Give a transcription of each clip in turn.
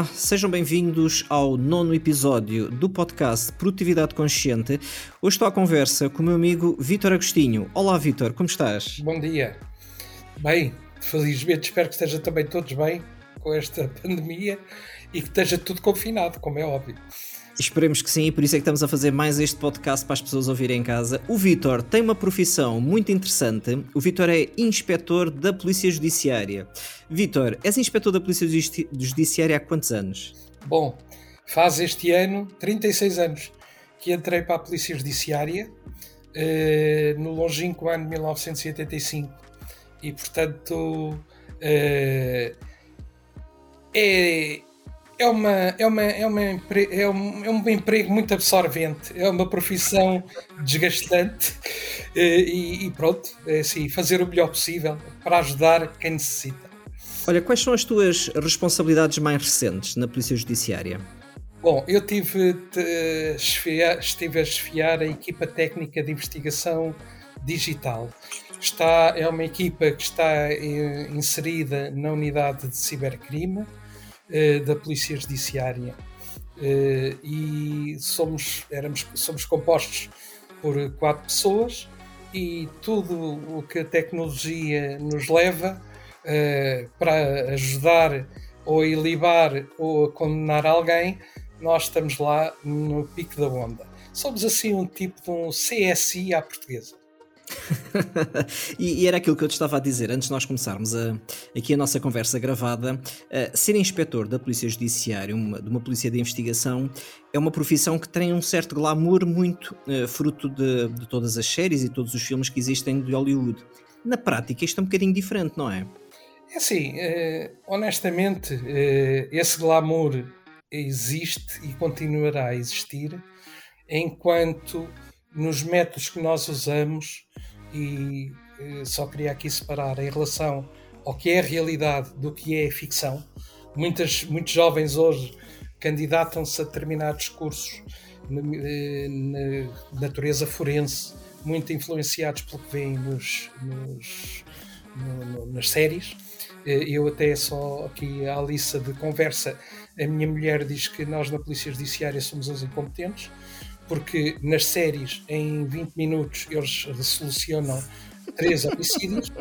Olá, sejam bem-vindos ao nono episódio do podcast Produtividade Consciente. Hoje estou à conversa com o meu amigo Vítor Agostinho. Olá, Vítor, como estás? Bom dia. Bem, felizmente espero que estejam também todos bem com esta pandemia e que esteja tudo confinado, como é óbvio. Esperemos que sim, e por isso é que estamos a fazer mais este podcast para as pessoas ouvirem em casa. O Vítor tem uma profissão muito interessante. O Vítor é inspetor da Polícia Judiciária. Vítor, és inspetor da Polícia Judiciária há quantos anos? Bom, faz este ano 36 anos que entrei para a Polícia Judiciária, eh, no longínquo ano de 1985. E, portanto, eh, é é, uma, é, uma, é, uma, é, um, é um emprego muito absorvente, é uma profissão desgastante eh, e, e pronto, é assim, fazer o melhor possível para ajudar quem necessita. Olha, quais são as tuas responsabilidades mais recentes na Polícia Judiciária? Bom, eu tive, estive a esfiar a equipa técnica de investigação digital. Está, é uma equipa que está eh, inserida na unidade de cibercrime uh, da Polícia Judiciária. Uh, e somos, éramos, somos compostos por quatro pessoas e tudo o que a tecnologia nos leva uh, para ajudar ou a ilibar ou a condenar alguém, nós estamos lá no pico da onda. Somos assim um tipo de um CSI à portuguesa. e, e, era aquilo que eu te estava a dizer antes de nós começarmos a, aqui a nossa conversa gravada. ser inspetor da Polícia Judiciária, uma, de uma polícia de investigação, é uma profissão que tem um certo glamour muito uh, fruto de, de, todas as séries e todos os filmes que existem de Hollywood. Na prática, isto é um bocadinho diferente, não é? É assim, uh, honestamente, uh, esse glamour existe e continuará a existir enquanto nos métodos que nós usamos e eh, só queria aqui separar em relação ao que é realidade do que é ficção. Muitas, muitos jovens hoje candidatam-se a determinados cursos eh, na, natureza forense, muito influenciados pelo que vêm nos, nos no, nas séries. Eh, eu até só aqui à lista de conversa, a minha mulher diz que nós na Polícia Judiciária somos os incompetentes, porque nas séries, em 20 minutos, eles resolucionam três homicídios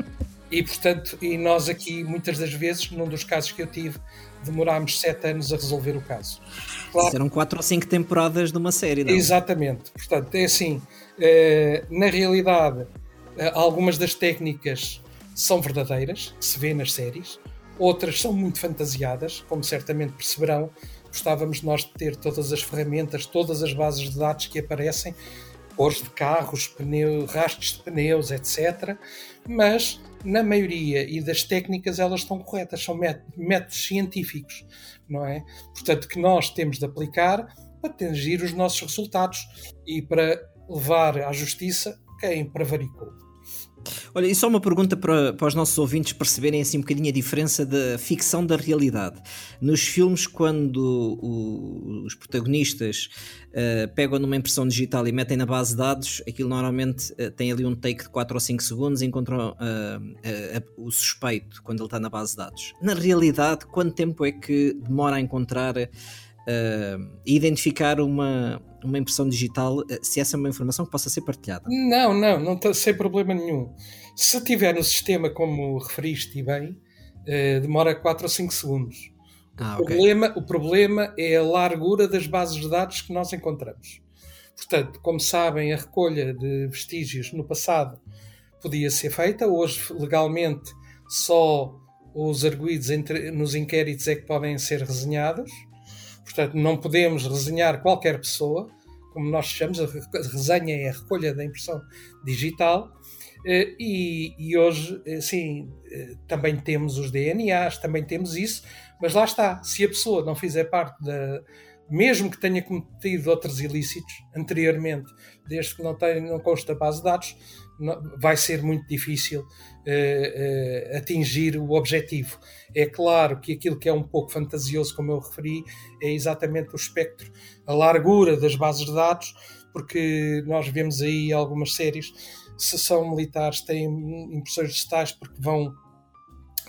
e, portanto, e nós aqui, muitas das vezes, num dos casos que eu tive, demorámos sete anos a resolver o caso. Claro, Serão quatro ou cinco temporadas de uma série, não? Exatamente. Portanto, é assim, eh, na realidade, eh, algumas das técnicas são verdadeiras, que se vê nas séries, outras são muito fantasiadas, como certamente perceberão, gostávamos nós de ter todas as ferramentas, todas as bases de dados que aparecem, cores de carros, pneus, rastros de pneus, etc. Mas, na maioria e das técnicas, elas estão corretas, são métodos científicos, não é? Portanto, que nós temos de aplicar para atingir os nossos resultados e para levar à justiça quem prevaricou. Olha, e só uma pergunta para, para os nossos ouvintes perceberem assim um bocadinho a diferença da ficção da realidade. Nos filmes, quando o, os protagonistas uh, pegam numa impressão digital e metem na base de dados, aquilo normalmente uh, tem ali um take de 4 ou 5 segundos e encontram uh, o suspeito quando ele está na base de dados. Na realidade, quanto tempo é que demora a encontrar uh, identificar uma, uma impressão digital, eh, se essa é uma informação que possa ser partilhada. Não, não, não tá, sem problema nenhum. Se tiver no sistema, como referiste bem, uh, demora 4 ou 5 segundos. Ah, o, okay. problema, o problema é a largura das bases de dados que nós encontramos. Portanto, como sabem, a recolha de vestígios no passado podia ser feita, hoje legalmente só os arguídos nos inquéritos é que podem ser resenhados. Portanto, não podemos resenhar qualquer pessoa, como nós chamamos, a resenha é a recolha da impressão digital. Eh, e, e hoje, eh, sim, eh, também temos os DNAs, também temos isso, mas lá está, se a pessoa não fizer parte da. Mesmo que tenha cometido outros ilícitos anteriormente, desde que não, tenha, não consta a base de dados, vai ser muito difícil uh, atingir o objetivo. É claro que aquilo que é um pouco fantasioso, como eu referi, é exatamente o espectro, a largura das bases de dados, porque nós vemos aí algumas séries, se são militares, têm impressões digitais porque vão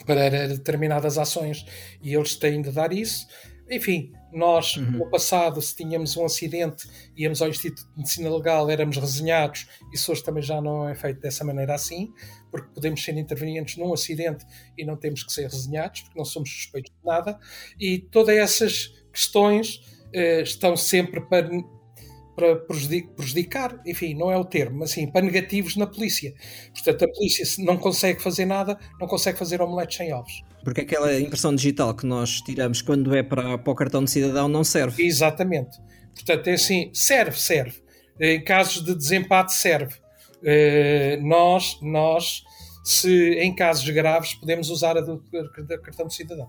para determinadas ações e eles têm de dar isso. Enfim, nós, uhum. no passado, se tínhamos um acidente, íamos ao Instituto de Medicina Legal, éramos resenhados, isso hoje também já não é feito dessa maneira assim, porque podemos ser intervenientes num acidente e não temos que ser resenhados, porque não somos suspeitos de nada, e todas essas questões eh, estão sempre para, para prejudicar, enfim, não é o termo, mas assim, para negativos na polícia. Portanto, a polícia se não consegue fazer nada, não consegue fazer omeletes sem ovos. Porque aquela impressão digital que nós tiramos quando é para, para o cartão de cidadão não serve. Exatamente. Portanto, é assim, serve, serve. Em casos de desempate, serve. Uh, nós, nós, se em casos graves, podemos usar a do, cartão de cidadão.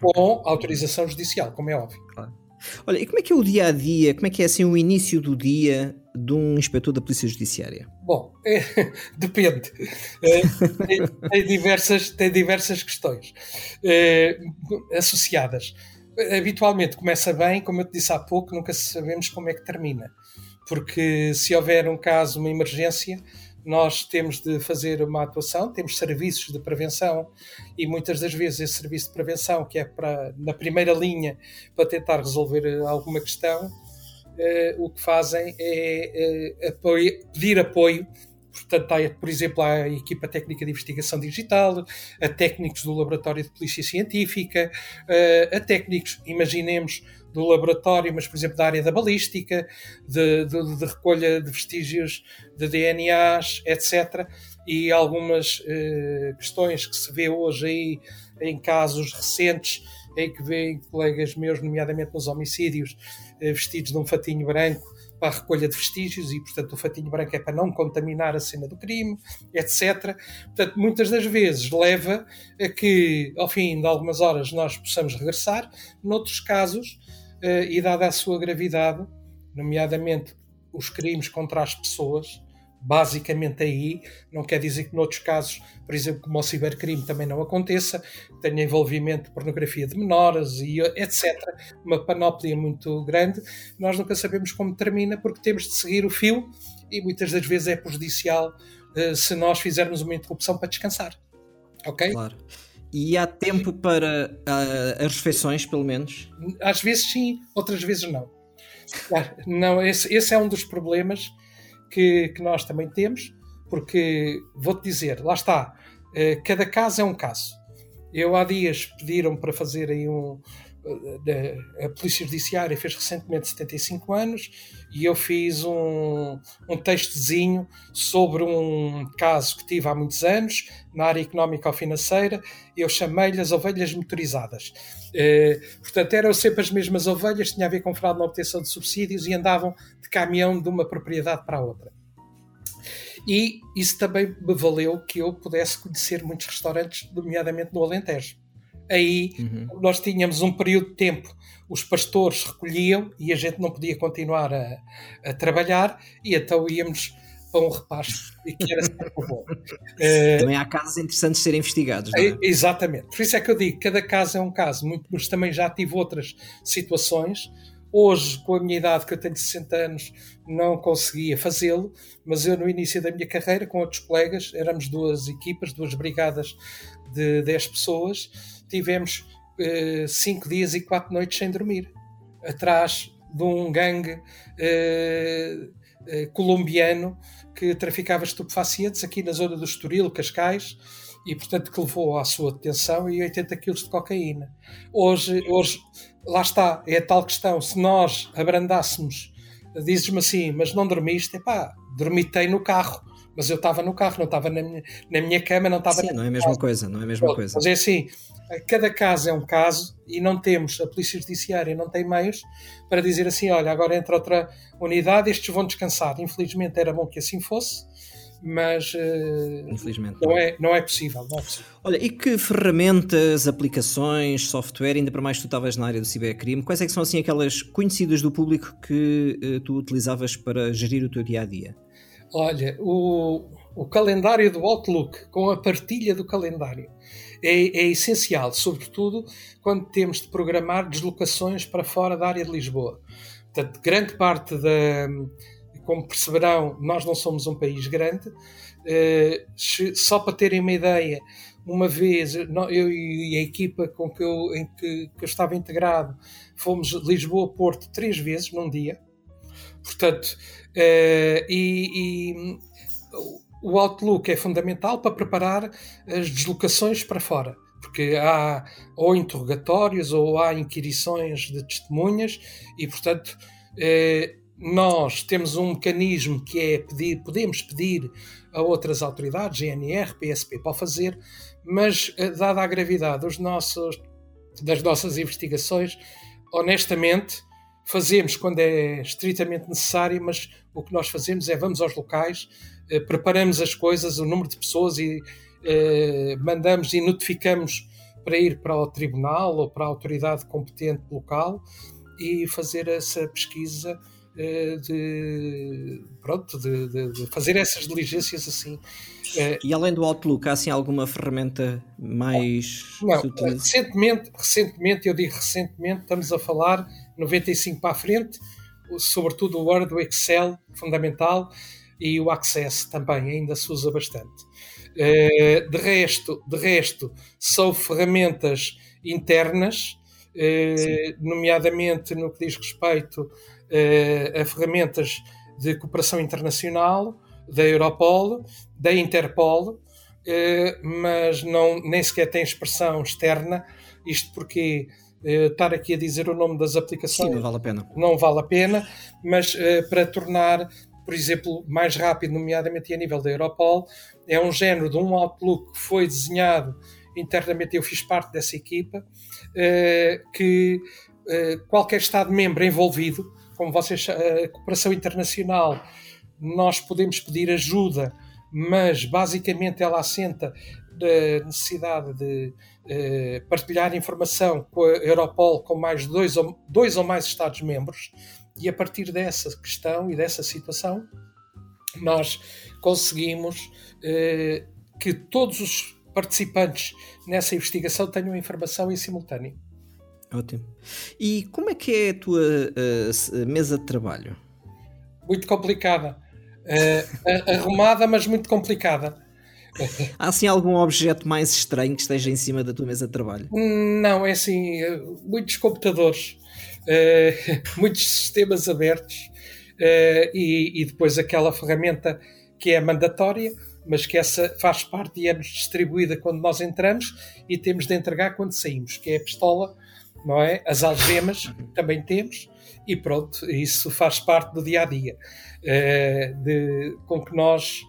Com autorização judicial, como é óbvio. Claro. Olha, e como é que é o dia a dia, como é que é assim o início do dia de um inspetor da Polícia Judiciária? Bom, é, depende. É, tem, tem, diversas, tem diversas questões é, associadas. Habitualmente começa bem, como eu te disse há pouco, nunca sabemos como é que termina. Porque se houver um caso, uma emergência, nós temos de fazer uma atuação, temos serviços de prevenção e muitas das vezes esse serviço de prevenção, que é para, na primeira linha para tentar resolver eh, alguma questão, eh, o que fazem é eh, apoio, pedir apoio Portanto, há, por exemplo, a equipa técnica de investigação digital, a técnicos do laboratório de polícia científica, a técnicos, imaginemos, do laboratório, mas, por exemplo, da área da balística, de, de, de recolha de vestígios de DNAs, etc. E algumas eh, questões que se vê hoje aí em casos recentes, em que vêem colegas meus, nomeadamente nos homicídios, eh, vestidos de um fatinho branco para a recolha de vestígios e, portanto, o fatinho branco é para não contaminar a cena do crime, etc. Portanto, muitas das vezes leva a que, ao fim de algumas horas, nós possamos regressar. Noutros casos, eh, e dada a sua gravidade, nomeadamente os crimes contra as pessoas, basicamente aí, não quer dizer que noutros casos, por exemplo, como o cibercrime também não aconteça, tenha envolvimento de pornografia de menores e etc, uma panóplia muito grande, nós nunca sabemos como termina porque temos de seguir o fio e muitas das vezes é prejudicial uh, se nós fizermos uma interrupção para descansar. Ok? Claro. E há tempo para uh, as refeições, pelo menos? Às vezes sim, outras vezes não. Não, esse, esse é um dos problemas que, que nós também temos, porque vou-te dizer, lá está, uh, cada caso é um caso. Eu há dias pediram para fazer aí um, a Polícia Judiciária fez recentemente 75 anos e eu fiz um, um textozinho sobre um caso que tive há muitos anos na área económica ou financeira. Eu chamei-lhe as ovelhas motorizadas. Eh, portanto, eram sempre as mesmas ovelhas, tinha a ver com fraude na obtenção de subsídios e andavam de caminhão de uma propriedade para a outra. E isso também me valeu que eu pudesse conhecer muitos restaurantes, nomeadamente no Alentejo aí uhum. nós tínhamos um período de tempo, os pastores recolhiam e a gente não podia continuar a, a trabalhar, e então íamos para um repasto e que era sempre bom. Eh, também há casos interessantes de serem investigados. É? Exatamente, por isso é que eu digo: cada caso é um caso, mas também já tive outras situações. Hoje, com a minha idade, que eu tenho 60 anos, não conseguia fazê-lo, mas eu, no início da minha carreira, com outros colegas, éramos duas equipas, duas brigadas de 10 pessoas, tivemos uh, cinco dias e quatro noites sem dormir, atrás de um gangue uh, colombiano que traficava estupefacientes aqui na zona do Estoril, Cascais, e portanto que levou à sua detenção e 80 quilos de cocaína. Hoje, hoje, lá está, é a tal questão, se nós abrandássemos, dizes-me assim, mas não dormiste, epá, dormitei no carro, mas eu estava no carro, não estava na minha, na minha cama, não estava... Sim, não é a mesma casa. coisa, não é a mesma coisa. Mas é assim, cada caso é um caso e não temos, a Polícia Judiciária não tem meios para dizer assim: olha, agora entra outra unidade, estes vão descansar. Infelizmente era bom que assim fosse, mas uh, Infelizmente, não, é, não, é possível, não é possível. Olha, e que ferramentas, aplicações, software, ainda para mais tu estavas na área do cibercrime, quais é que são assim aquelas conhecidas do público que uh, tu utilizavas para gerir o teu dia a dia? Olha, o, o calendário do Outlook, com a partilha do calendário. É, é, essencial, sobretudo quando temos de programar deslocações para fora da área de Lisboa. Portanto, grande parte da. Como perceberão, nós não somos um país grande. Eh, só para terem uma ideia, uma vez eu e a equipa com que eu, em que, que eu estava integrado fomos Lisboa-Porto três vezes num dia. Portanto, eh, e, e o Outlook é fundamental para preparar as deslocações para fora, porque há ou interrogatórios ou há inquirições de testemunhas e, portanto, eh, nós temos um mecanismo que é pedir, podemos pedir a outras autoridades, GNR, PSP, para fazer, mas eh, dada a gravidade dos nossos, das nossas investigações, honestamente, fazemos quando é estritamente necessário, mas o que nós fazemos é vamos aos locais, eh, preparamos as coisas, o número de pessoas e eh, mandamos e notificamos para ir para o tribunal ou para a autoridade competente local e fazer essa pesquisa eh, de, pronto, de, de, de, fazer essas diligências assim. E além do Outlook, há assim alguma ferramenta mais Não, recentemente, recentemente, eu digo recentemente, estamos a falar 95 para a frente, sobretudo o Word, o Excel, fundamental, e o Access também ainda se usa bastante. Uh, de, resto, de resto, são ferramentas internas, uh, nomeadamente no que diz respeito uh, a ferramentas de cooperação internacional, da Europol, da Interpol, mas não, nem sequer tem expressão externa, isto porque estar aqui a dizer o nome das aplicações Sim, não vale a pena. Não vale a pena, mas para tornar por exemplo, mais rápido, nomeadamente a nível da Europol, é um género de um Outlook que foi desenhado internamente, eu fiz parte dessa equipa, eh, que eh, qualquer Estado-membro envolvido, como vocês, a cooperação internacional, nós podemos pedir ajuda, mas basicamente ela assenta da necessidade de eh, partilhar informação com a Europol com mais dois ou, dois ou mais Estados-membros, e a partir dessa questão e dessa situação, nós conseguimos eh, que todos os participantes nessa investigação tenham informação em simultâneo. Ótimo. E como é que é a tua uh, mesa de trabalho? Muito complicada. Uh, arrumada, mas muito complicada. Há assim algum objeto mais estranho que esteja em cima da tua mesa de trabalho? Não, é assim, muitos computadores uh, muitos sistemas abertos uh, e, e, depois aquela ferramenta que é mandatória, mas que essa faz parte e é-nos distribuída quando nós entramos e temos de entregar quando saímos, que é a pistola, não é? As algemas também temos e pronto, isso faz parte do dia a dia uh, de, com que nós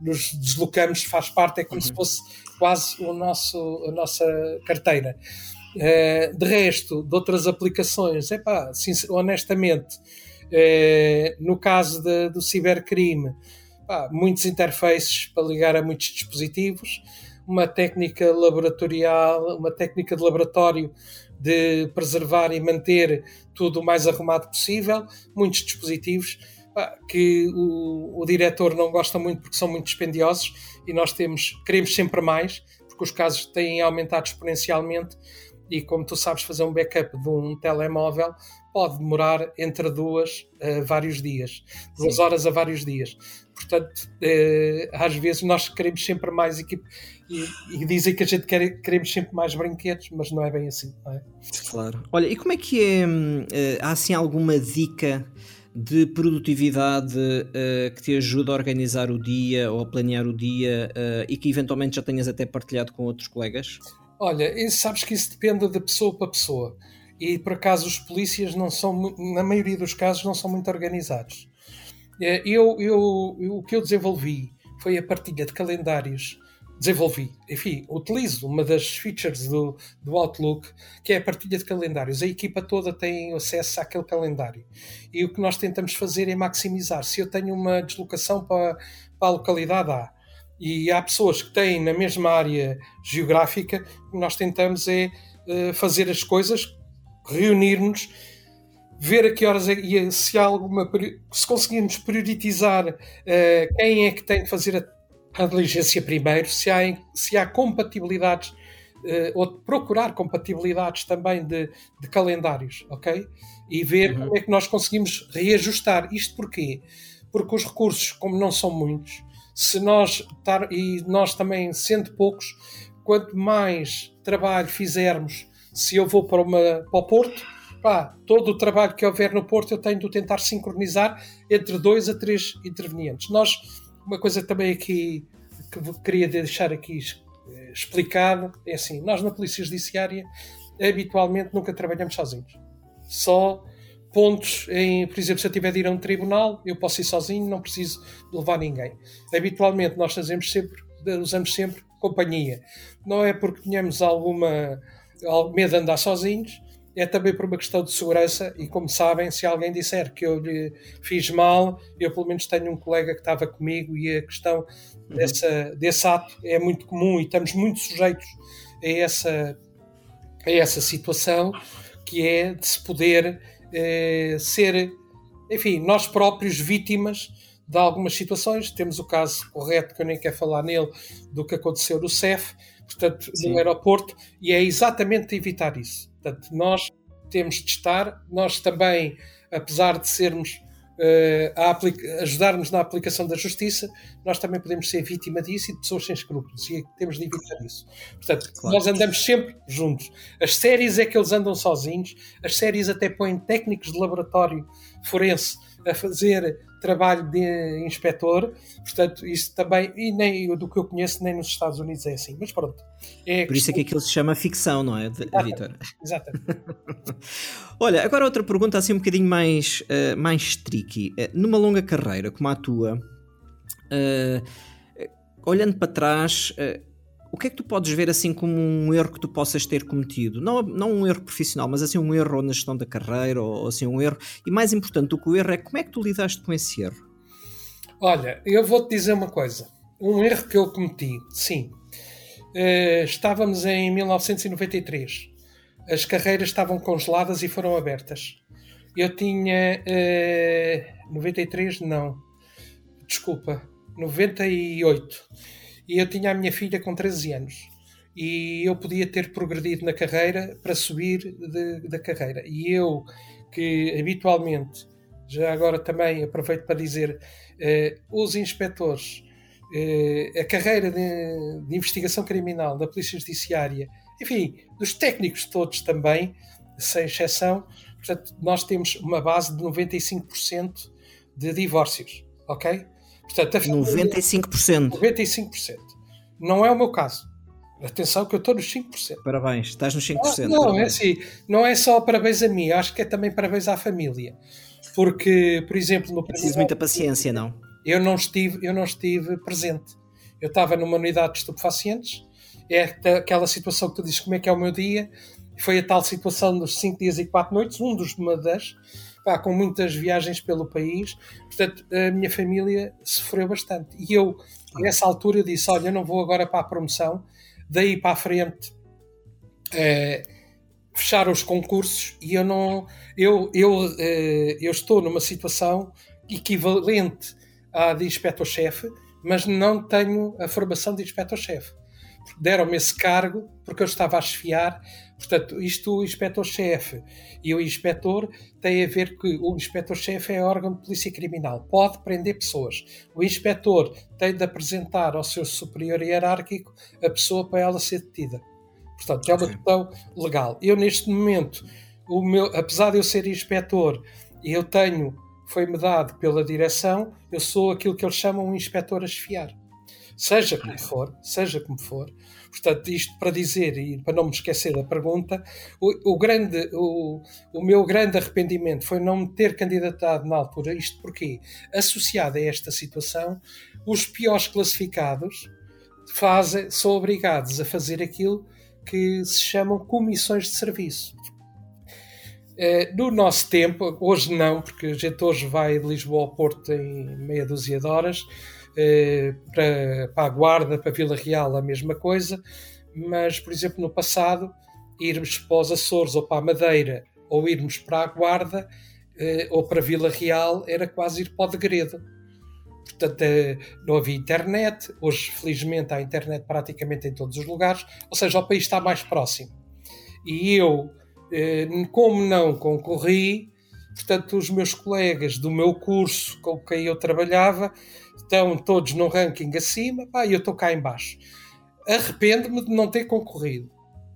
nos deslocamos, faz parte, é como uhum. se fosse quase o nosso, a nossa carteira. Uh, de resto, de outras aplicações, é pá, honestamente, uh, no caso de, do cibercrime, pá, muitos interfaces para ligar a muitos dispositivos, uma técnica laboratorial, uma técnica de laboratório de preservar e manter tudo o mais arrumado possível, muitos dispositivos que o, o diretor não gosta muito porque são muito dispendiosos e nós temos, queremos sempre mais, porque os casos têm aumentado exponencialmente e como tu sabes fazer um backup de um telemóvel pode demorar entre duas a vários dias, duas Sim. horas a vários dias. Portanto, eh, às vezes nós queremos sempre mais equipe e, e, dizem que a gente quer, queremos sempre mais brinquedos, mas não é bem assim. É? Claro. Olha, e como é que é? Eh, há assim alguma dica de produtividade uh, que te ajuda a organizar o dia ou a planear o dia uh, e que eventualmente já tenhas até partilhado com outros colegas? Olha, sabes que isso depende de pessoa para pessoa. E por acaso os polícias não são, na maioria dos casos, não são muito organizados. É, eu, eu, eu, o que eu desenvolvi foi a partilha de calendários. Desenvolvi, enfim, utilizo uma das features do, do Outlook, que é a partilha de calendários. A equipa toda tem acesso àquele calendário. E o que nós tentamos fazer é maximizar. Se eu tenho uma deslocação para, para a localidade A, e há pessoas que têm na mesma área geográfica, o que nós tentamos é uh, fazer as coisas, reunir-nos ver a que horas é, se há alguma se conseguimos priorizar uh, quem é que tem que fazer a, a, diligência primeiro, se há, se há compatibilidades uh, ou procurar compatibilidades também de, de, calendários, ok? E ver uhum. como é que nós conseguimos reajustar. Isto porquê? Porque os recursos, como não são muitos, se nós tar, e nós também sendo poucos, quanto mais trabalho fizermos, se eu vou para, uma, para o Porto, pá, todo o trabalho que houver no Porto eu tenho de tentar sincronizar entre dois a três intervenientes. Nós, uma coisa também aqui que queria deixar aqui eh, explicado é assim: nós na Polícia Judiciária habitualmente nunca trabalhamos sozinhos. Só pontos em, por exemplo, se eu tiver de ir a um tribunal, eu posso ir sozinho, não preciso levar ninguém. Habitualmente nós fazemos sempre, usamos sempre companhia. Não é porque tenhamos alguma medo de andar sozinhos, é também por uma questão de segurança e como sabem, se alguém disser que eu lhe fiz mal, eu pelo menos tenho um colega que estava comigo e a questão uhum. dessa, desse ato é muito comum e estamos muito sujeitos a essa, a essa situação que é de se poder eh, ser, enfim, nós próprios vítimas de algumas situações. Temos o caso correto, que eu nem quero falar nele, do que aconteceu no CEF, portanto, Sim. no aeroporto, e é exatamente evitar isso. Portanto, nós temos de estar, nós também, apesar de sermos uh, a ajudarmos na aplicação da justiça, nós também podemos ser vítima disso e de pessoas sem escrúpulos, e temos de evitar isso. Portanto, claro. nós andamos sempre juntos. As séries é que eles andam sozinhos, as séries até põem técnicos de laboratório forense a fazer trabalho de inspetor, portanto, isso também, e nem do que eu conheço, nem nos Estados Unidos é assim, mas pronto. É Por isso é que aquilo se chama ficção, não é, Vitor? Exatamente. Olha, agora outra pergunta assim um bocadinho mais, uh, mais tricky. Uh, numa longa carreira como a tua, uh, olhando para trás, o que é que tu podes ver assim como um erro que tu possas ter cometido? Não, não um erro profissional, mas assim um erro na gestão da carreira ou, assim um erro. E mais importante do que o erro é como é que tu lidaste com esse erro? Olha, eu vou-te dizer uma coisa. Um erro que eu cometi, sim. Uh, estávamos em 1993. As carreiras estavam congeladas e foram abertas. Eu tinha. Uh, 93, não. Desculpa. 98 e eu tinha a minha filha com 13 anos e eu podia ter progredido na carreira para subir de, da carreira. E eu, que habitualmente, já agora também aproveito para dizer, eh, os inspectores, eh, a carreira de, de, investigação criminal da Polícia Judiciária, enfim, dos técnicos todos também, sem exceção, portanto, nós temos uma base de 95% de divórcios, ok? Portanto, a família, 95%. 95%. Não é o meu caso. Atenção que eu estou nos 5%. Parabéns, estás nos 5%. Ah, não, parabéns. é assim, não é só parabéns a mim, acho que é também parabéns à família. Porque, por exemplo, no Preciso muita paciência, não? Eu não estive, eu não estive presente. Eu estava numa unidade de estupefacientes, é aquela situação que tu dizes como é que é o meu dia, foi a tal situação dos 5 dias e 4 noites, um dos das pá, com muitas viagens pelo país. Portanto, a minha família sofreu bastante. E eu, nessa altura, disse: Olha, eu não vou agora para a promoção, daí para a frente. É, fechar os concursos e eu não eu, eu, eh, eu estou numa situação equivalente à de inspetor-chefe, mas não tenho a formação de inspetor-chefe. Deram-me esse cargo porque eu estava a chefiar Portanto, isto o inspetor-chefe e o inspetor têm a ver que o inspetor-chefe é órgão de polícia criminal, pode prender pessoas. O inspetor tem de apresentar ao seu superior hierárquico a pessoa para ela ser detida. Portanto, é uma questão legal. Eu, neste momento, o meu, apesar de eu ser inspetor, e eu tenho, foi-me dado pela direção, eu sou aquilo que eles chamam um inspetor a esfiar. Seja como for, seja como for, Portanto, isto para dizer, e para não me esquecer da pergunta, o, o grande, o, o meu grande arrependimento foi não me ter candidatado na altura. Isto porque, associado a esta situação, os piores classificados fazem, são obrigados a fazer aquilo que se chamam comissões de serviço. Eh, no nosso tempo, hoje não, porque a gente hoje vai de Lisboa ao Porto em meia dúzia de horas, para, para a Guarda, para Vila Real, a mesma coisa, mas, por exemplo, no passado, irmos para os Açores ou para a Madeira ou irmos para a Guarda ou para Vila Real era quase ir para o degredo. Portanto, não havia internet. Hoje, felizmente, há internet praticamente em todos os lugares. Ou seja, o país está mais próximo. E eu, como não concorri, portanto, os meus colegas do meu curso com quem eu trabalhava estão todos no ranking acima e eu estou cá embaixo. Arrependo-me de não ter concorrido.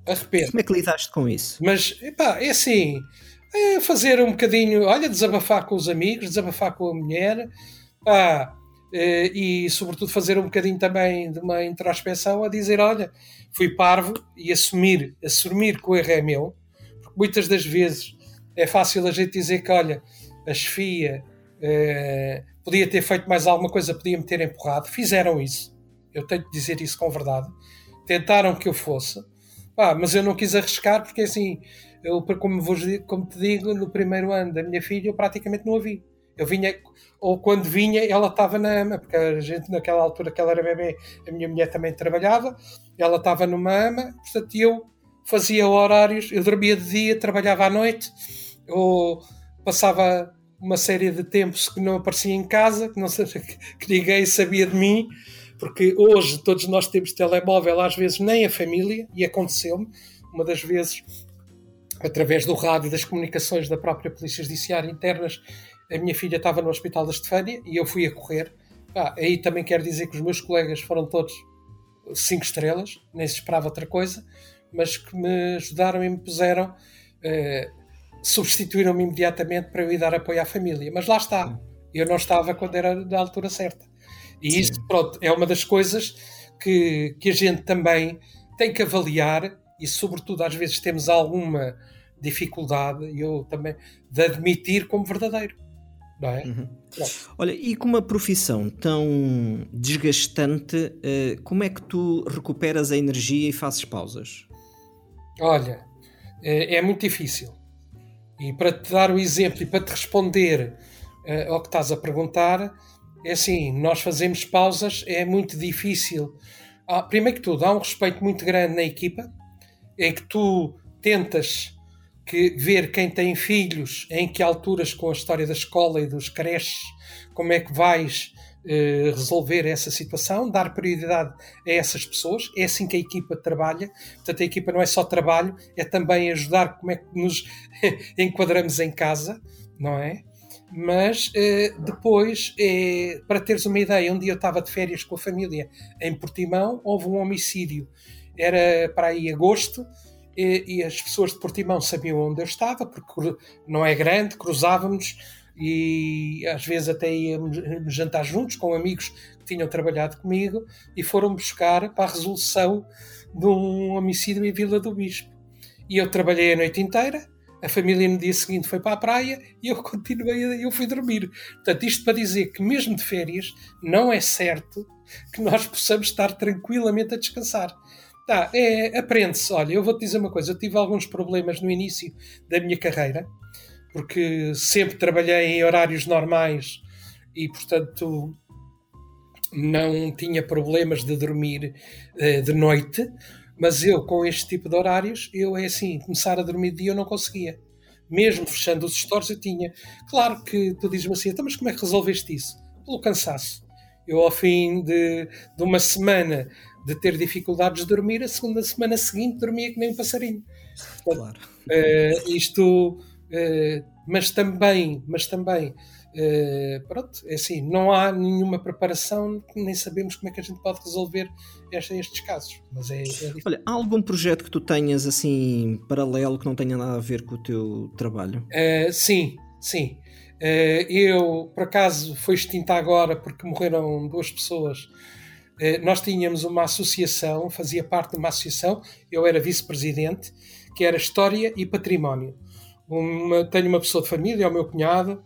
Arrependo. Como é que lidaste com isso? Mas, epá, é assim, é fazer um bocadinho, olha, desabafar com os amigos, desabafar com a mulher, pá, eh, e sobretudo fazer um bocadinho também de uma introspeção a dizer, olha, fui parvo e assumir, assumir que o erro é meu, porque muitas das vezes é fácil a gente dizer que, olha, a chefia eh, podia ter feito mais alguma coisa, podia-me ter empurrado, fizeram isso, eu tenho de dizer isso com verdade, tentaram que eu fosse, ah, mas eu não quis arriscar porque assim, eu, como, vos, como te digo, no primeiro ano da minha filha eu praticamente não a vi. Eu vinha, ou quando vinha, ela estava na ama, porque a gente naquela altura que ela era bebê, a minha mulher também trabalhava, ela estava numa ama, portanto eu fazia horários, eu dormia de dia, trabalhava à noite, ou passava uma série de tempos que não aparecia em casa, que, não, que ninguém sabia de mim, porque hoje todos nós temos telemóvel, às vezes nem a família, e aconteceu-me, uma das vezes, através do rádio das comunicações da própria Polícia Judiciária internas, a minha filha estava no Hospital da Estefânia e eu fui a correr. Ah, aí também quero dizer que os meus colegas foram todos cinco estrelas, nem se esperava outra coisa, mas que me ajudaram e me puseram, eh, substituíram-me imediatamente para eu ir dar apoio à família. Mas lá está, eu não estava quando era da altura certa. E Sim. isso, pronto, é uma das coisas que, que a gente também tem que avaliar e, sobretudo, às vezes temos alguma dificuldade, eu também, de admitir como verdadeiro. Não é? Uhum. Olha, e com uma profissão tão desgastante, eh, como é que tu recuperas a energia e fazes pausas? Olha, é, é muito difícil. E para te dar o exemplo e para te responder uh, ao que estás a perguntar, é assim, nós fazemos pausas, é muito difícil. Ah, primeiro que tudo, há um respeito muito grande na equipa, em que tu tentas que ver quem tem filhos, em que alturas com a história da escola e dos creches, como é que vais eh, resolver essa situação, dar prioridade a essas pessoas. É assim que a equipa trabalha. Portanto, a equipa não é só trabalho, é também ajudar como é que nos enquadramos em casa, não é? Mas eh, depois, eh, para teres uma ideia, um dia eu estava de férias com a família em Portimão, houve um homicídio. Era para aí agosto, e, e, as pessoas de Portimão sabiam onde eu estava, porque não é grande, cruzávamos e às vezes até íamos jantar juntos com amigos que tinham trabalhado comigo e foram buscar para a resolução de um homicídio em Vila do Bispo. E eu trabalhei a noite inteira, a família no dia seguinte foi para a praia e eu continuei, eu fui dormir. Portanto, isto para dizer que mesmo de férias não é certo que nós possamos estar tranquilamente a descansar. Tá, é, aprende-se. Olha, eu vou-te dizer uma coisa, eu tive alguns problemas no início da minha carreira, porque sempre trabalhei em horários normais e, portanto, não tinha problemas de dormir uh, de noite, mas eu, com este tipo de horários, eu é assim, começar a dormir de dia eu não conseguia. Mesmo fechando os stores, eu tinha. Claro que tu dizes-me assim, então, mas como é que resolveste isso? Pelo cansaço. Eu, ao fim de, de uma semana de ter dificuldades de dormir, a segunda semana seguinte dormia que nem um passarinho. Claro. Uh, isto, mas também, mas também Uh, pronto, é assim, não há nenhuma preparação, nem sabemos como é que a gente pode resolver estes casos. Mas é, é Olha, há algum projeto que tu tenhas assim paralelo que não tenha nada a ver com o teu trabalho? Uh, sim, sim. Uh, eu, por acaso, foi extinta agora porque morreram duas pessoas. nós tínhamos uma associação, fazia parte de uma associação, eu era vice-presidente, que era História e Património. Uma, tenho uma pessoa de família, é o meu cunhado,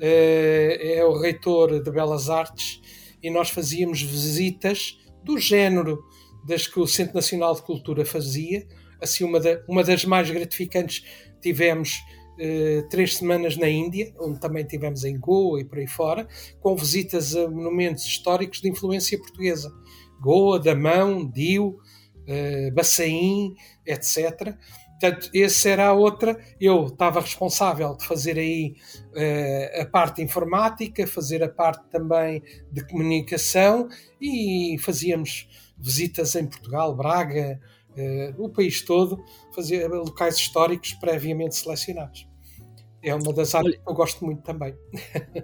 é, é o reitor de Belas Artes e nós fazíamos visitas do género das que o Centro Nacional de Cultura fazia. Assim, uma, da, uma das mais gratificantes tivemos eh, três semanas na Índia, onde também tivemos em Goa e por aí fora, com visitas a monumentos históricos de influência portuguesa. Goa, Damão, Dio, eh, Baçaim, etc. Portanto, essa era a outra. Eu estava responsável de fazer aí uh, a parte informática, fazer a parte também de comunicação e fazíamos visitas em Portugal, Braga, uh, o país todo, fazer locais históricos previamente selecionados. É uma das áreas que eu gosto muito também.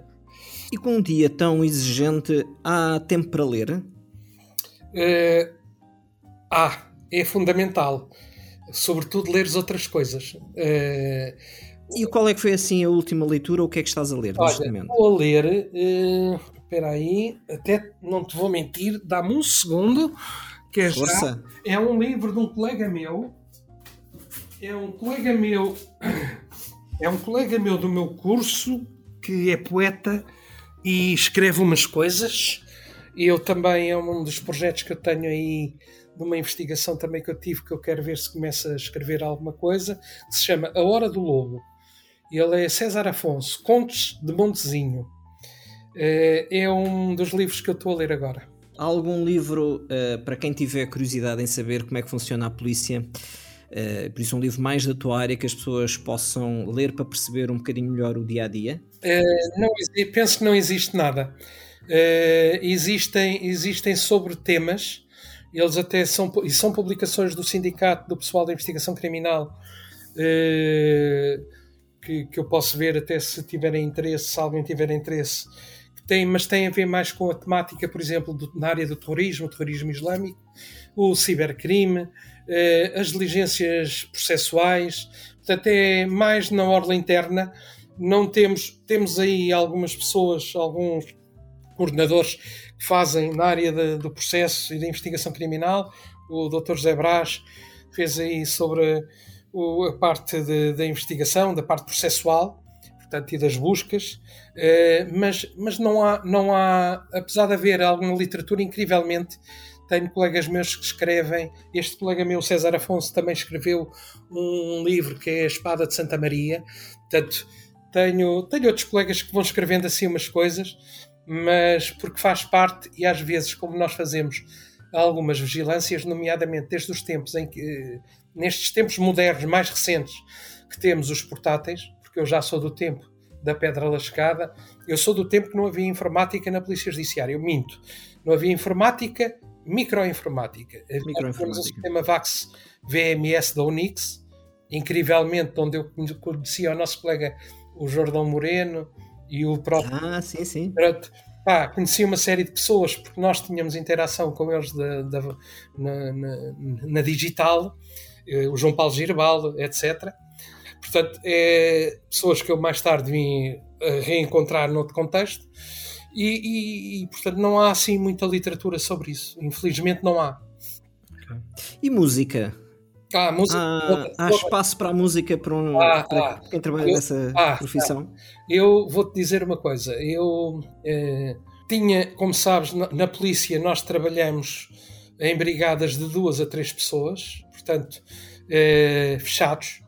e com um dia tão exigente, há tempo para ler? Uh, há, é fundamental sobretudo leres outras coisas. Uh, e qual é que foi assim a última leitura? O que é que estás a ler olha, neste momento? Estou a ler, uh, espera aí, até não te vou mentir, dá-me um segundo, que é já, é um livro de um colega meu, é um colega meu, é um colega meu do meu curso, que é poeta e escreve umas coisas, e eu também, é um dos projetos que eu tenho aí de uma investigação também que eu tive, que eu quero ver se começa a escrever alguma coisa, que se chama A Hora do Lobo. Ele é César Afonso, Contos de Montezinho. Eh, é um dos livros que eu estou a ler agora. Há algum livro, uh, para quem tiver curiosidade em saber como é que funciona a polícia, uh, por isso um livro mais da tua área que as pessoas possam ler para perceber um bocadinho melhor o dia a dia? Uh, não, penso que não existe nada. existem, existem sobre temas eles até são, e são publicações do Sindicato do Pessoal da Investigação Criminal eh, que, que eu posso ver até se tiverem interesse, se alguém tiver interesse, tem, mas tem a ver mais com a temática, por exemplo, do, na área do terrorismo, terrorismo islâmico, o cibercrime, eh, as diligências processuais, portanto é mais na orla interna. Não temos, temos aí algumas pessoas, alguns coordenadores fazem na área de, do processo e da investigação criminal. O Dr. José Brás fez aí sobre o, a parte da investigação, da parte processual, portanto, e das buscas, eh, mas, mas não, há, não há, apesar de haver alguma literatura, incrivelmente, tenho colegas meus que escrevem. Este colega meu, César Afonso, também escreveu um livro que é A Espada de Santa Maria. Portanto, tenho, tenho outros colegas que vão escrevendo assim umas coisas mas porque faz parte, e às vezes, como nós fazemos algumas vigilâncias, nomeadamente desde os tempos em que, nestes tempos modernos, mais recentes, que temos os portáteis, porque eu já sou do tempo da pedra lascada, eu sou do tempo que não havia informática na Polícia Judiciária, eu minto. Não havia informática, microinformática. Temos o sistema VAX VMS da Unix, incrivelmente, onde eu conhecia o nosso colega, o Jordão Moreno, e o próprio. Ah, sim, sim. Pronto, pá, conheci uma série de pessoas porque nós tínhamos interação com eles de, de, na, na, na, digital, eh, o João Paulo Girbal, etc. Portanto, é pessoas que eu mais tarde vim reencontrar noutro contexto. E, e, e, portanto não há assim muita literatura sobre isso. Infelizmente não há. E música? Ah, música, há, há espaço para a música para, um, ah, para ah, quem trabalha eu, nessa ah, profissão? Eu vou-te dizer uma coisa. Eu eh, tinha, como sabes, na, na, polícia nós trabalhamos em brigadas de duas a três pessoas, portanto, eh, fechados,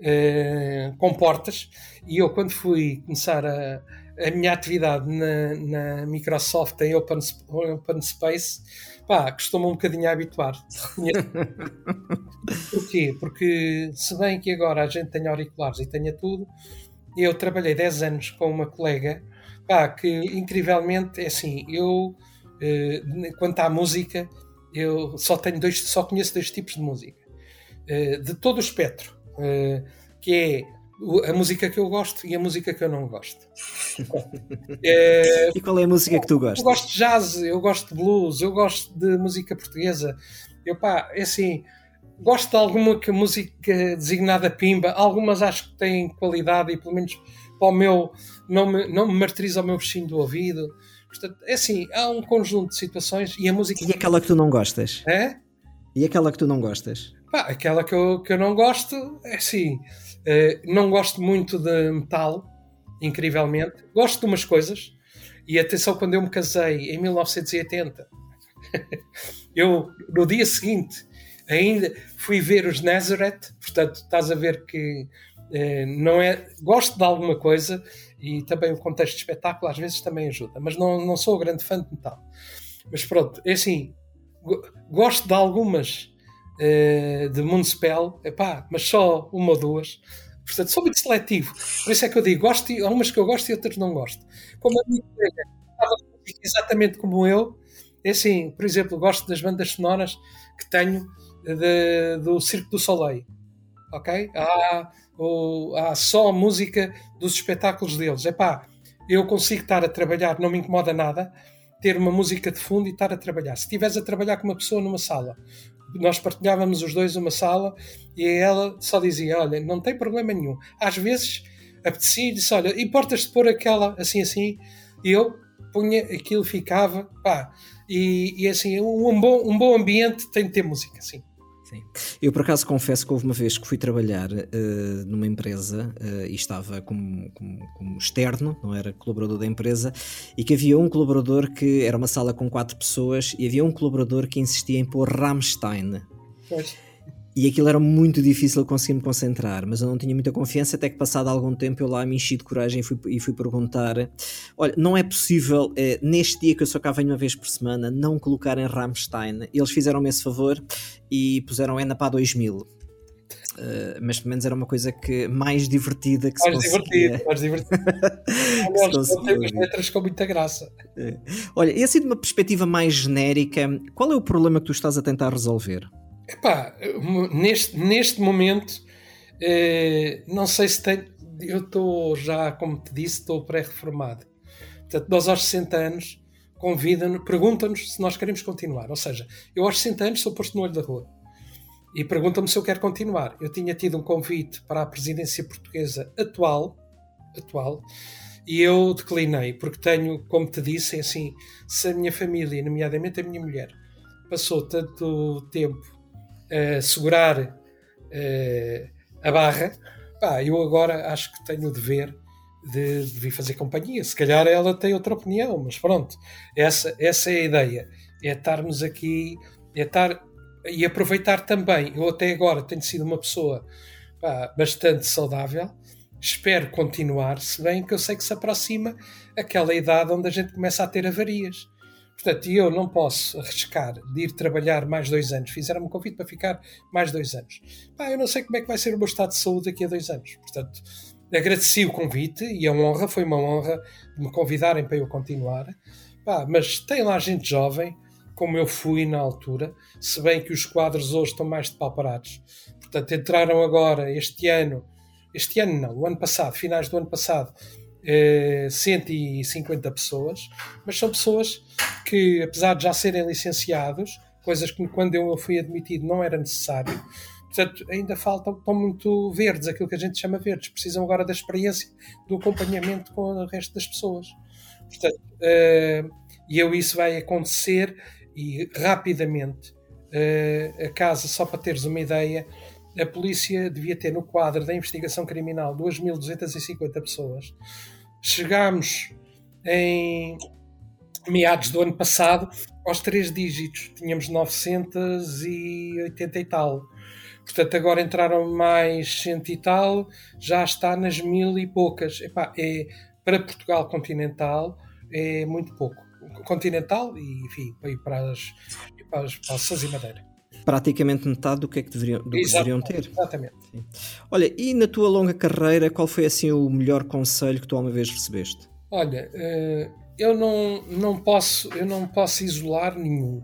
eh, com portas. E eu, quando fui começar a, a minha atividade na, na Microsoft em Open, Open Space, pá, costumo um bocadinho a habituar. Porquê? Porque se bem que agora a gente tem auriculares e tenha tudo, eu trabalhei 10 anos com uma colega, pá, que incrivelmente é assim, eu eh, quanto à música, eu só tenho dois, só conheço dois tipos de música. Eh, de todo o espectro, eh, que é a música que eu gosto e a música que eu não gosto. é, e qual é a música que tu gostas? Eu gosto de jazz, eu gosto de blues, eu gosto de música portuguesa. Eu pá, é assim, gosto de alguma que música designada pimba, algumas acho que têm qualidade e pelo menos para o meu não me, não me martiriza o meu bichinho do ouvido. Portanto, é assim, há um conjunto de situações e a música. E aquela que tu não gostas? É? E aquela que tu não gostas? Pá, aquela que eu, que eu não gosto é assim eh, não gosto muito de metal, incrivelmente. Gosto de umas coisas. E atenção, quando eu me casei em 1980, eu no dia seguinte ainda fui ver os Nazareth. Portanto, estás a ver que eh, não é. Gosto de alguma coisa e também o contexto de espetáculo às vezes também ajuda, mas não, não sou grande fã de metal. Mas pronto, é assim, gosto de algumas uh, de Municipal, epá, mas só uma ou duas. Portanto, sou muito seletivo. Por isso é que eu digo, gosto, há umas que eu gosto e outras não gosto. Como a minha colega estava exatamente como eu, é assim, por exemplo, gosto das bandas sonoras que tenho de, do Circo do Soleil. Ok? Há, ou, há só a música dos espetáculos deles. Epá, eu consigo estar a trabalhar, não me incomoda nada, ter uma música de fundo e estar a trabalhar. Se estiveres a trabalhar com uma pessoa numa sala, nós partilhávamos os dois uma sala e ela só dizia: Olha, não tem problema nenhum. Às vezes apetecia e disse: Olha, importas-te pôr aquela assim assim? E eu punha aquilo, ficava, pá. E, e assim, um bom, um bom ambiente tem de ter música, sim. Sim. Eu por acaso confesso que houve uma vez que fui trabalhar uh, numa empresa uh, e estava como, como, como, externo, não era colaborador da empresa, e que havia um colaborador que era uma sala com quatro pessoas e havia um colaborador que insistia em pôr Rammstein. Pois. E aquilo era muito difícil conseguir me concentrar, mas eu não tinha muita confiança, até que passado algum tempo eu lá me enchi de coragem e fui, e fui perguntar: olha, não é possível, eh, neste dia que eu só cá venho uma vez por semana, não colocar em Rammstein? Eles fizeram-me esse favor e puseram ENA 2000. Uh, mas pelo menos era uma coisa que mais divertida que mais se divertido, mais divertido. Nós temos letras com muita graça. É. Olha, e assim de uma perspectiva mais genérica, qual é o problema que tu estás a tentar resolver? Epá, neste, neste momento, eh, não sei se tenho. Eu estou já, como te disse, estou pré-reformado. Portanto, nós aos 60 anos convida-nos, pergunta-nos se nós queremos continuar. Ou seja, eu aos 60 anos sou posto no olho da rua e pergunta-me se eu quero continuar. Eu tinha tido um convite para a presidência portuguesa atual, atual e eu declinei, porque tenho, como te disse, assim, se a minha família, nomeadamente a minha mulher, passou tanto tempo segurar uh, a barra, pá, eu agora acho que tenho o dever de, de vir fazer companhia. Se calhar ela tem outra opinião, mas pronto, essa, essa é a ideia. É estarmos aqui, é estar e aproveitar também. Eu até agora tenho sido uma pessoa pá, bastante saudável. Espero continuar, se bem que eu sei que se aproxima aquela idade onde a gente começa a ter avarias. Portanto, eu não posso arriscar de ir trabalhar mais dois anos. Fizeram-me um convite para ficar mais dois anos. Pá, eu não sei como é que vai ser o meu estado de saúde daqui a dois anos. Portanto, agradeci o convite e a honra, foi uma honra de me convidarem para eu continuar. Pá, mas tem lá gente jovem, como eu fui na altura, se bem que os quadros hoje estão mais depaparados. Portanto, entraram agora este ano, este ano não, o ano passado, finais do ano passado, eh, 150 pessoas, mas são pessoas que, apesar de já serem licenciados, coisas que quando eu fui admitido não era necessário, portanto, ainda faltam, estão muito verdes, aquilo que a gente chama verdes, precisam agora da experiência, do acompanhamento com o resto das pessoas. Portanto, uh, e eu isso vai acontecer e rapidamente. Uh, a casa, só para teres uma ideia, a polícia devia ter no quadro da investigação criminal 2.250 pessoas. Chegámos em meados do ano passado aos três dígitos, tínhamos 980 e tal. Portanto, agora entraram mais cento e tal, já está nas mil e poucas. Epá, é, para Portugal continental é muito pouco. Continental e, enfim, para as, para as, e Madeira praticamente metade do que é que deveriam, do que deveriam ter. Exatamente. Sim. Olha, e na tua longa carreira, qual foi assim o melhor conselho que tu alguma vez recebeste? Olha, eh, eu não, não, posso, eu não posso isolar nenhum,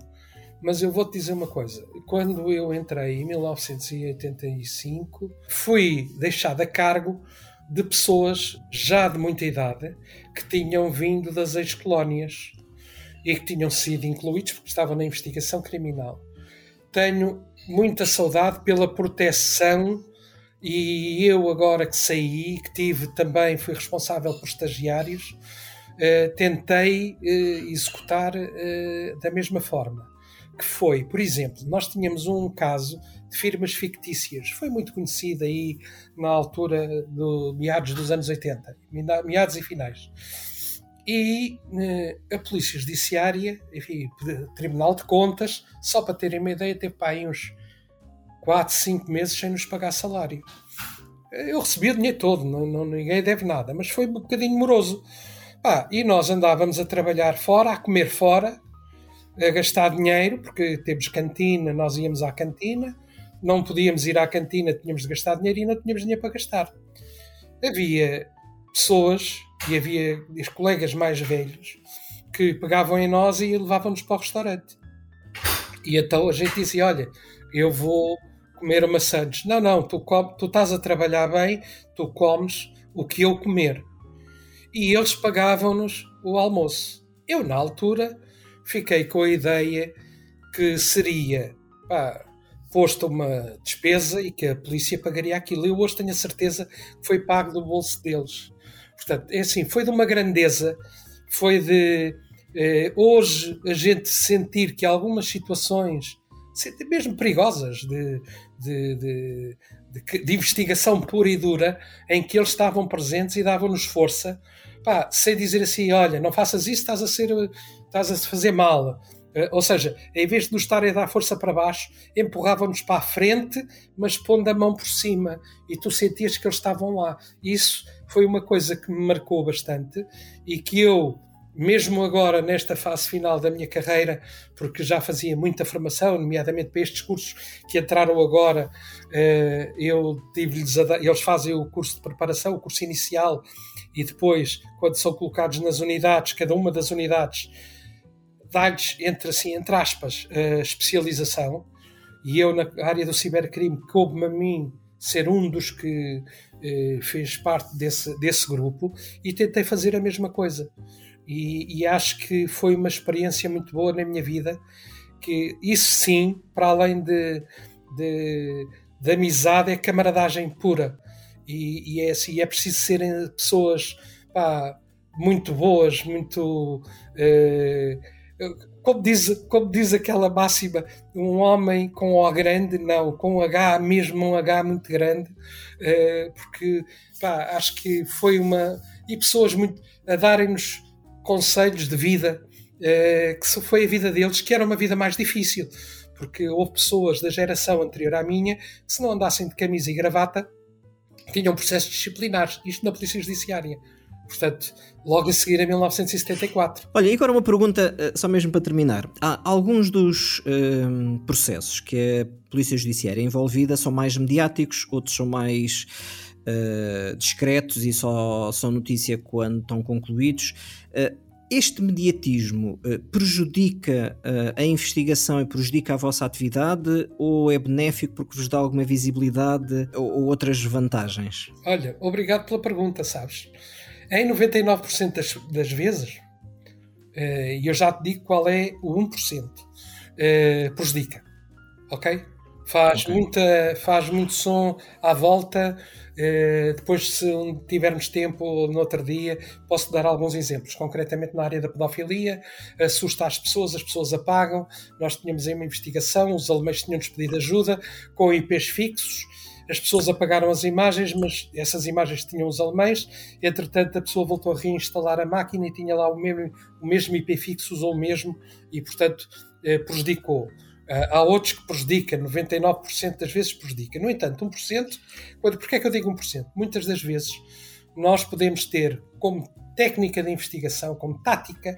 mas eu vou-te dizer uma coisa. Quando eu entrei em 1985, fui deixado a cargo de pessoas já de muita idade que tinham vindo das ex-colónias e que tinham sido incluídos porque estavam na investigação criminal. Tenho muita saudade pela proteção e eu agora que saí, que tive também, fui responsável por estagiários, eh, tentei uh, executar uh, da mesma forma. Que foi, por exemplo, nós tínhamos um caso de firmas fictícias, foi muito conhecido aí na altura do meados dos anos 80, meados e finais. E a Polícia Judiciária, enfim, Tribunal de Contas, só para terem uma ideia, teve para aí uns 4, 5 meses sem nos pagar salário. Eu recebi o dinheiro todo, não, não, ninguém deve nada, mas foi um bocadinho moroso. Ah, e nós andávamos a trabalhar fora, a comer fora, a gastar dinheiro, porque temos cantina, nós íamos à cantina, não podíamos ir à cantina, tínhamos de gastar dinheiro e não tínhamos dinheiro para gastar. Havia pessoas e havia os colegas mais velhos que pegavam em nós e levavam-nos para o restaurante. E então a gente dizia: Olha, eu vou comer uma Santos. Não, não, tu, tu estás a trabalhar bem, tu comes o que eu comer. E eles pagavam-nos o almoço. Eu, na altura, fiquei com a ideia que seria pá, posto uma despesa e que a polícia pagaria aquilo. Eu hoje tenho a certeza que foi pago do bolso deles. Portanto, é assim, foi de uma grandeza, foi de eh, hoje a gente sentir que algumas situações, mesmo perigosas, de, de, de, de, investigação pura e dura, em que eles estavam presentes e davam-nos força, pá, sem dizer assim: olha, não faças isso, estás a, ser, estás a fazer mal. Eh, ou seja, em vez de nos estarem a dar força para baixo, empurravam-nos para a frente, mas pondo a mão por cima. E tu sentias que eles estavam lá. Isso foi uma coisa que me marcou bastante e que eu mesmo agora nesta fase final da minha carreira, porque já fazia muita formação, nomeadamente para estes cursos que entraram agora, eh, eu tive-lhes eles fazem o curso de preparação, o curso inicial, e depois, quando são colocados nas unidades, cada uma das unidades dá-lhes, entre, assim, entre aspas, a especialização, e eu na área do cibercrime coube-me a mim ser um dos que eh, fez parte desse, desse grupo e tentei fazer a mesma coisa e, e, acho que foi uma experiência muito boa na minha vida. Que isso sim, para além de, de, de amizade, é camaradagem pura. E, e, é assim, é preciso serem pessoas pá, muito boas, muito. Eh, como, diz, como diz aquela máxima, um homem com O grande, não, com H, mesmo um H muito grande, eh, porque pá, acho que foi uma. E pessoas muito. a darem-nos conselhos de vida eh, que foi a vida deles, que era uma vida mais difícil, porque houve pessoas da geração anterior à minha que, se não andassem de camisa e gravata, tinham processos disciplinares, isto na Polícia Judiciária. Portanto, logo a seguir a 1974. Olha, e agora uma pergunta, eh, só mesmo para terminar. Há alguns dos ehm, processos que a Polícia Judiciária é envolvida são mais mediáticos, outros são mais uh, discretos e só são notícia quando estão concluídos. Uh, este mediatismo uh, prejudica a investigação e prejudica a vossa atividade ou é benéfico porque vos dá alguma visibilidade ou, ou outras vantagens? Olha, obrigado pela pergunta, sabes? Em 99% das, das vezes, e eu já te digo qual é o 1%, prejudica, ok? Faz, okay. Muita, faz muito som à volta, eh, depois, se tivermos tempo no outro dia, posso dar alguns exemplos. Concretamente na área da pedofilia, assusta as pessoas, as pessoas apagam. Nós tínhamos aí uma investigação, os alemães tinham-nos pedido ajuda com IPs fixos. As pessoas apagaram as imagens, mas essas imagens tinham os alemães. Entretanto, a pessoa voltou a reinstalar a máquina e tinha lá o mesmo, o mesmo IP fixo, usou o mesmo e, portanto, eh, prejudicou. Uh, há outros que prejudicam, 99% das vezes prejudica. No entanto, 1%, quando, porquê é que eu digo 1%? Muitas das vezes nós podemos ter como técnica de investigação, como tática,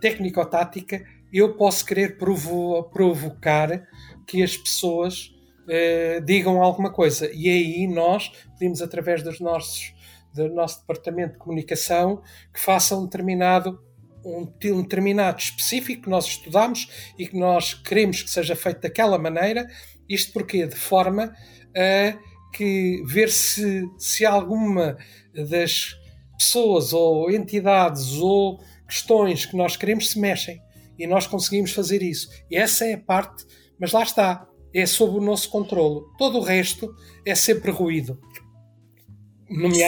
técnico-tática, eu posso querer provo provocar que as pessoas uh, digam alguma coisa. E aí nós pedimos, através dos nossos, do nosso departamento de comunicação, que façam um determinado um, um determinado específico que nós estudamos e que nós queremos que seja feito daquela maneira. Isto porque de forma a que ver se, se alguma das pessoas ou entidades ou questões que nós queremos se mexem e nós conseguimos fazer isso. E essa é a parte, mas lá está, é sob o nosso controlo. Todo o resto é sempre ruído.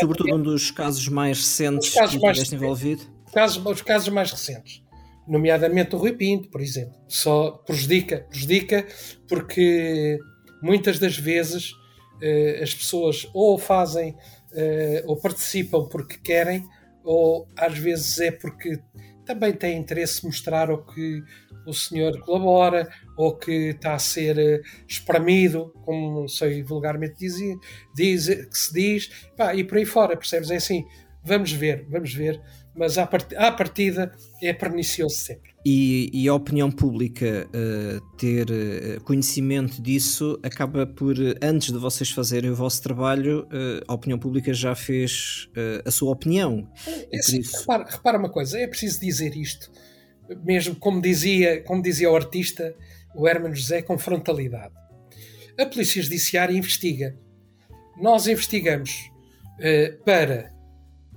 Sobretudo um dos casos mais recentes casos que mais envolvido casos, os casos mais recentes, nomeadamente o Rui Pinto, por exemplo, só prejudica, prejudica porque muitas das vezes eh, as pessoas ou fazem eh, ou participam porque querem, ou às vezes é porque também têm interesse em mostrar o que o senhor colabora ou que está a ser eh, espremido, como sei vulgarmente diz, diz, que se diz, pá, e por aí fora, percebes? É assim, vamos ver, vamos ver, mas à, part à partida é pernicioso sempre. E, e a opinião pública uh, ter uh, conhecimento disso acaba por, antes de vocês fazerem o vosso trabalho, uh, a opinião pública já fez a sua opinião. É, assim, isso... repara, repara uma coisa, é preciso dizer isto, mesmo como dizia, como dizia o artista, o Hermano José, com frontalidade. A Polícia Judiciária investiga. Nós investigamos para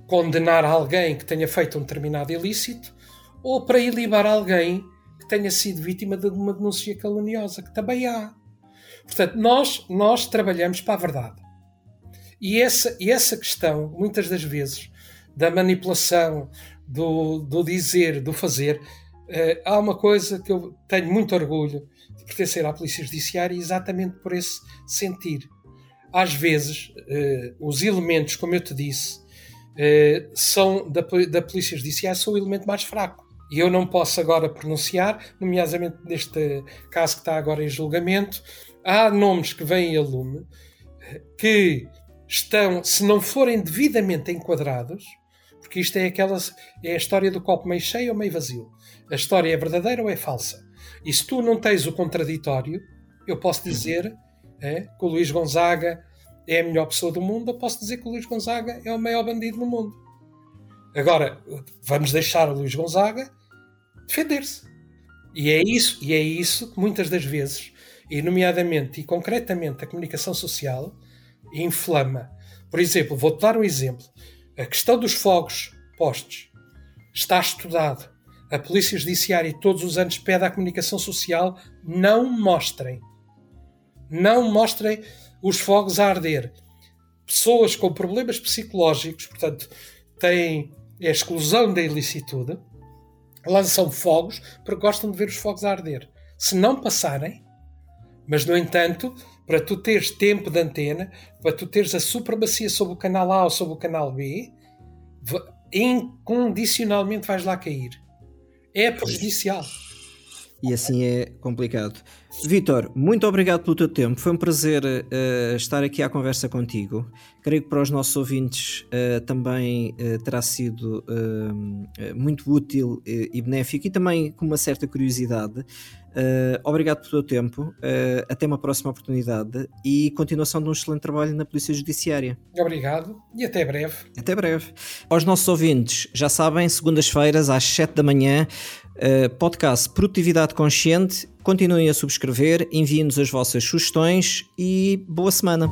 condenar alguém que tenha feito um determinado ilícito ou para ilibar alguém que tenha sido vítima de uma denúncia caluniosa, que também há. Portanto, nós, nós trabalhamos para a verdade. E essa, e essa questão, muitas das vezes, da manipulação, do, do dizer, do fazer, uh, há uma coisa que eu tenho muito orgulho de pertencer à Polícia Judiciária exatamente por esse sentir. Às vezes, uh, os elementos, como eu te disse, uh, são da, da Polícia Judiciária são o elemento mais fraco. E eu não posso agora pronunciar, nomeadamente neste caso que está agora em julgamento, há nomes que vêm a lume que estão, se não forem devidamente enquadrados, porque isto é aquela é a história do copo meio cheio ou meio vazio. A história é verdadeira ou é falsa? E se tu não tens o contraditório, eu posso dizer é, que o Luís Gonzaga é a melhor pessoa do mundo, ou posso dizer que o Luís Gonzaga é o maior bandido do mundo. Agora, vamos deixar o Luís Gonzaga defender-se. E é isso, e é isso que muitas das vezes, e nomeadamente e concretamente a comunicação social, inflama. Por exemplo, vou-te dar um exemplo. A questão dos fogos postos está estudado. A Polícia Judiciária todos os anos pede à comunicação social não mostrem. Não mostrem os fogos a arder. Pessoas com problemas psicológicos, portanto, têm a exclusão da ilicitude, lançam fogos porque gostam de ver os fogos a arder. Se não passarem, mas no entanto, para tu teres tempo de antena, para tu teres a supremacia sobre o canal A ou sobre o canal B, incondicionalmente vais lá cair. É prejudicial. E assim é complicado. Vitor, muito obrigado pelo teu tempo. Foi um prazer uh, estar aqui à conversa contigo. Creio que para os nossos ouvintes uh, também uh, terá sido muito útil e benéfico e também com uma certa curiosidade. Obrigado pelo teu tempo. até uma próxima oportunidade e continuação de um excelente trabalho na Polícia Judiciária. Obrigado e até breve. Até breve. Aos nossos ouvintes, já sabem, segundas-feiras às 7 da manhã Uh, podcast Produtividade Consciente. Continuem a subscrever, enviem-nos as vossas sugestões e boa semana.